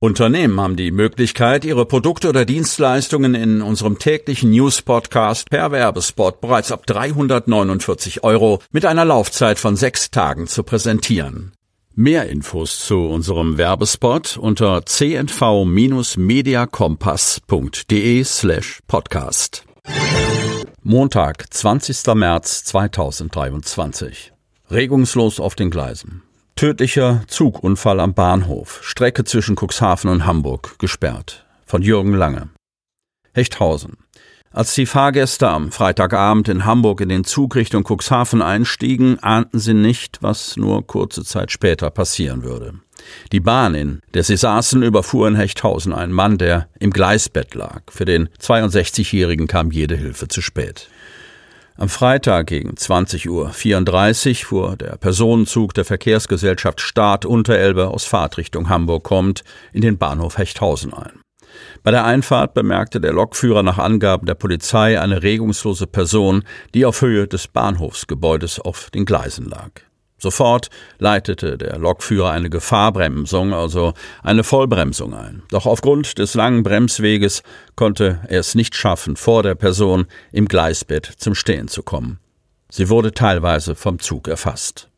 Unternehmen haben die Möglichkeit, ihre Produkte oder Dienstleistungen in unserem täglichen News-Podcast per Werbespot bereits ab 349 Euro mit einer Laufzeit von sechs Tagen zu präsentieren. Mehr Infos zu unserem Werbespot unter cnv-mediakompass.de slash podcast. Montag, 20. März 2023. Regungslos auf den Gleisen. Tödlicher Zugunfall am Bahnhof, Strecke zwischen Cuxhaven und Hamburg, gesperrt. Von Jürgen Lange. Hechthausen. Als die Fahrgäste am Freitagabend in Hamburg in den Zug Richtung Cuxhaven einstiegen, ahnten sie nicht, was nur kurze Zeit später passieren würde. Die Bahn, in der sie saßen, überfuhr in Hechthausen einen Mann, der im Gleisbett lag. Für den 62-Jährigen kam jede Hilfe zu spät. Am Freitag gegen 20.34 Uhr fuhr der Personenzug der Verkehrsgesellschaft Staat Unterelbe aus Fahrtrichtung Hamburg kommt in den Bahnhof Hechthausen ein. Bei der Einfahrt bemerkte der Lokführer nach Angaben der Polizei eine regungslose Person, die auf Höhe des Bahnhofsgebäudes auf den Gleisen lag. Sofort leitete der Lokführer eine Gefahrbremsung, also eine Vollbremsung ein. Doch aufgrund des langen Bremsweges konnte er es nicht schaffen, vor der Person im Gleisbett zum Stehen zu kommen. Sie wurde teilweise vom Zug erfasst.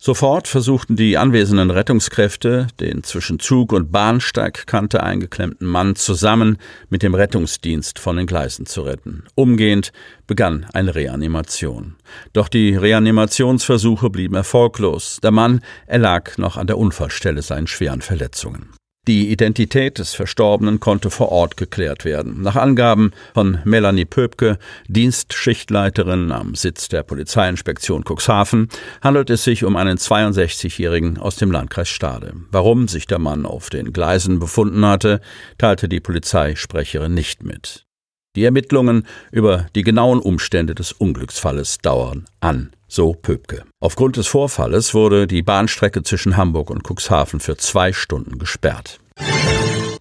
Sofort versuchten die anwesenden Rettungskräfte, den zwischen Zug und Bahnsteigkante eingeklemmten Mann zusammen mit dem Rettungsdienst von den Gleisen zu retten. Umgehend begann eine Reanimation. Doch die Reanimationsversuche blieben erfolglos. Der Mann erlag noch an der Unfallstelle seinen schweren Verletzungen. Die Identität des Verstorbenen konnte vor Ort geklärt werden. Nach Angaben von Melanie Pöbke, Dienstschichtleiterin am Sitz der Polizeiinspektion Cuxhaven, handelt es sich um einen 62-Jährigen aus dem Landkreis Stade. Warum sich der Mann auf den Gleisen befunden hatte, teilte die Polizeisprecherin nicht mit. Die Ermittlungen über die genauen Umstände des Unglücksfalles dauern an, so Pöbke. Aufgrund des Vorfalles wurde die Bahnstrecke zwischen Hamburg und Cuxhaven für zwei Stunden gesperrt.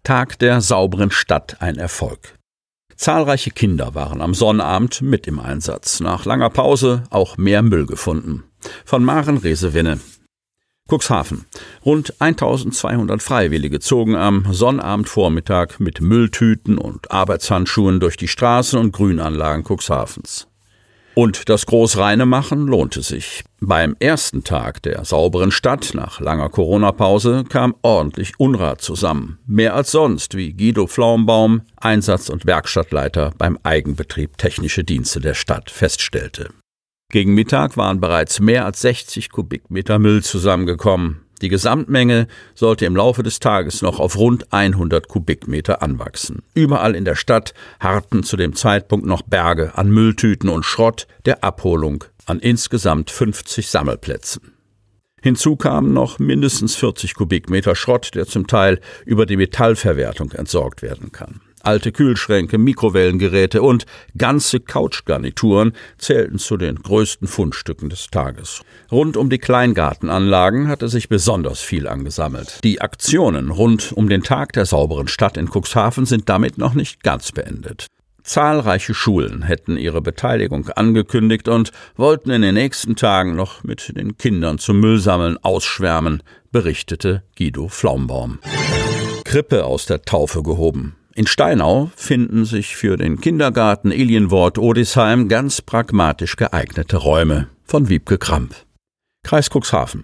Tag der sauberen Stadt ein Erfolg. Zahlreiche Kinder waren am Sonnabend mit im Einsatz. Nach langer Pause auch mehr Müll gefunden. Von Maren Resewinne. Cuxhaven. Rund 1200 Freiwillige zogen am Sonnabendvormittag mit Mülltüten und Arbeitshandschuhen durch die Straßen und Grünanlagen Cuxhavens. Und das Großreinemachen lohnte sich. Beim ersten Tag der sauberen Stadt nach langer Corona-Pause kam ordentlich Unrat zusammen. Mehr als sonst, wie Guido Pflaumbaum, Einsatz- und Werkstattleiter beim Eigenbetrieb Technische Dienste der Stadt, feststellte. Gegen Mittag waren bereits mehr als 60 Kubikmeter Müll zusammengekommen. Die Gesamtmenge sollte im Laufe des Tages noch auf rund 100 Kubikmeter anwachsen. Überall in der Stadt harrten zu dem Zeitpunkt noch Berge an Mülltüten und Schrott der Abholung an insgesamt 50 Sammelplätzen. Hinzu kamen noch mindestens 40 Kubikmeter Schrott, der zum Teil über die Metallverwertung entsorgt werden kann. Alte Kühlschränke, Mikrowellengeräte und ganze Couchgarnituren zählten zu den größten Fundstücken des Tages. Rund um die Kleingartenanlagen hatte sich besonders viel angesammelt. Die Aktionen rund um den Tag der sauberen Stadt in Cuxhaven sind damit noch nicht ganz beendet. Zahlreiche Schulen hätten ihre Beteiligung angekündigt und wollten in den nächsten Tagen noch mit den Kindern zum Müllsammeln ausschwärmen, berichtete Guido Flaumbaum. Krippe aus der Taufe gehoben. In Steinau finden sich für den Kindergarten Ilienwort Odisheim ganz pragmatisch geeignete Räume von Wiebke Kramp. Kreis Cuxhaven.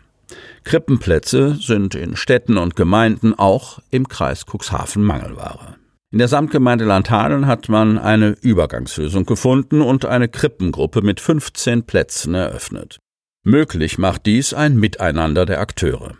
Krippenplätze sind in Städten und Gemeinden auch im Kreis Cuxhaven Mangelware. In der Samtgemeinde Landhadeln hat man eine Übergangslösung gefunden und eine Krippengruppe mit 15 Plätzen eröffnet. Möglich macht dies ein Miteinander der Akteure.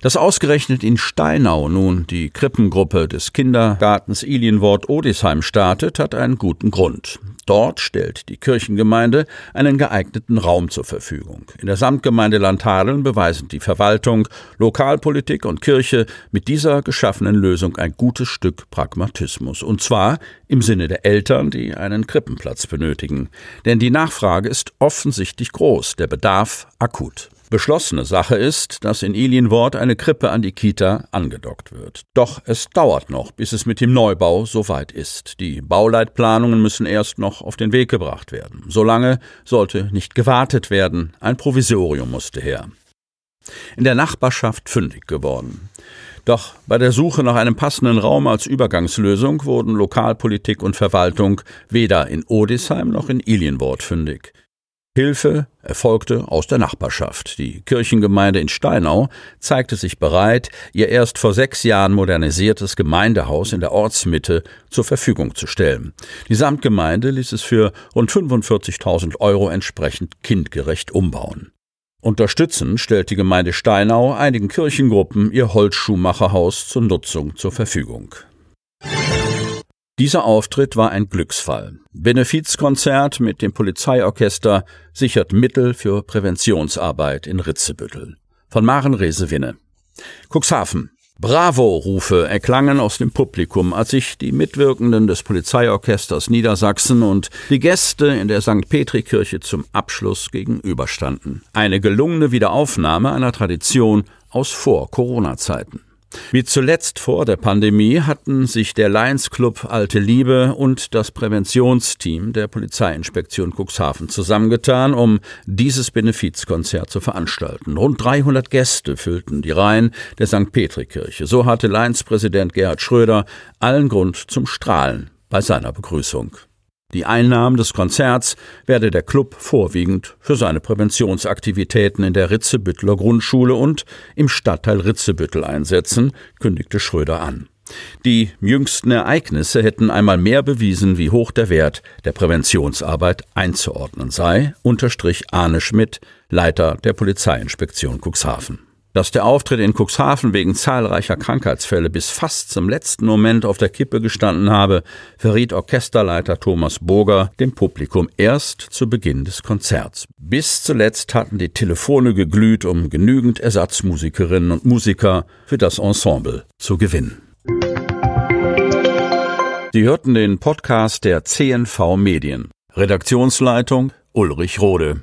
Dass ausgerechnet in Steinau nun die Krippengruppe des Kindergartens Ilienwort Odisheim startet, hat einen guten Grund. Dort stellt die Kirchengemeinde einen geeigneten Raum zur Verfügung. In der Samtgemeinde Landhadeln beweisen die Verwaltung, Lokalpolitik und Kirche mit dieser geschaffenen Lösung ein gutes Stück Pragmatismus. Und zwar im Sinne der Eltern, die einen Krippenplatz benötigen. Denn die Nachfrage ist offensichtlich groß, der Bedarf akut. Beschlossene Sache ist, dass in Ilienwort eine Krippe an die Kita angedockt wird. Doch es dauert noch, bis es mit dem Neubau soweit ist. Die Bauleitplanungen müssen erst noch auf den Weg gebracht werden. Solange sollte nicht gewartet werden. Ein Provisorium musste her. In der Nachbarschaft fündig geworden. Doch bei der Suche nach einem passenden Raum als Übergangslösung wurden Lokalpolitik und Verwaltung weder in Odisheim noch in Ilienwort fündig. Hilfe erfolgte aus der Nachbarschaft. Die Kirchengemeinde in Steinau zeigte sich bereit, ihr erst vor sechs Jahren modernisiertes Gemeindehaus in der Ortsmitte zur Verfügung zu stellen. Die Samtgemeinde ließ es für rund 45.000 Euro entsprechend kindgerecht umbauen. Unterstützend stellt die Gemeinde Steinau einigen Kirchengruppen ihr Holzschuhmacherhaus zur Nutzung zur Verfügung. Dieser Auftritt war ein Glücksfall. Benefizkonzert mit dem Polizeiorchester sichert Mittel für Präventionsarbeit in Ritzebüttel. Von Maren Resewinne. Cuxhaven. Bravo-Rufe erklangen aus dem Publikum, als sich die Mitwirkenden des Polizeiorchesters Niedersachsen und die Gäste in der St. Petri-Kirche zum Abschluss gegenüberstanden. Eine gelungene Wiederaufnahme einer Tradition aus Vor-Corona-Zeiten. Wie zuletzt vor der Pandemie hatten sich der Lions Club Alte Liebe und das Präventionsteam der Polizeiinspektion Cuxhaven zusammengetan, um dieses Benefizkonzert zu veranstalten. Rund 300 Gäste füllten die Reihen der St. Petrikirche. So hatte Lions Präsident Gerhard Schröder allen Grund zum Strahlen bei seiner Begrüßung. Die Einnahmen des Konzerts werde der Club vorwiegend für seine Präventionsaktivitäten in der Ritzebütteler Grundschule und im Stadtteil Ritzebüttel einsetzen, kündigte Schröder an. Die jüngsten Ereignisse hätten einmal mehr bewiesen, wie hoch der Wert der Präventionsarbeit einzuordnen sei, unterstrich Arne Schmidt, Leiter der Polizeiinspektion Cuxhaven. Dass der Auftritt in Cuxhaven wegen zahlreicher Krankheitsfälle bis fast zum letzten Moment auf der Kippe gestanden habe, verriet Orchesterleiter Thomas Burger dem Publikum erst zu Beginn des Konzerts. Bis zuletzt hatten die Telefone geglüht, um genügend Ersatzmusikerinnen und Musiker für das Ensemble zu gewinnen. Sie hörten den Podcast der CNV Medien. Redaktionsleitung Ulrich Rode.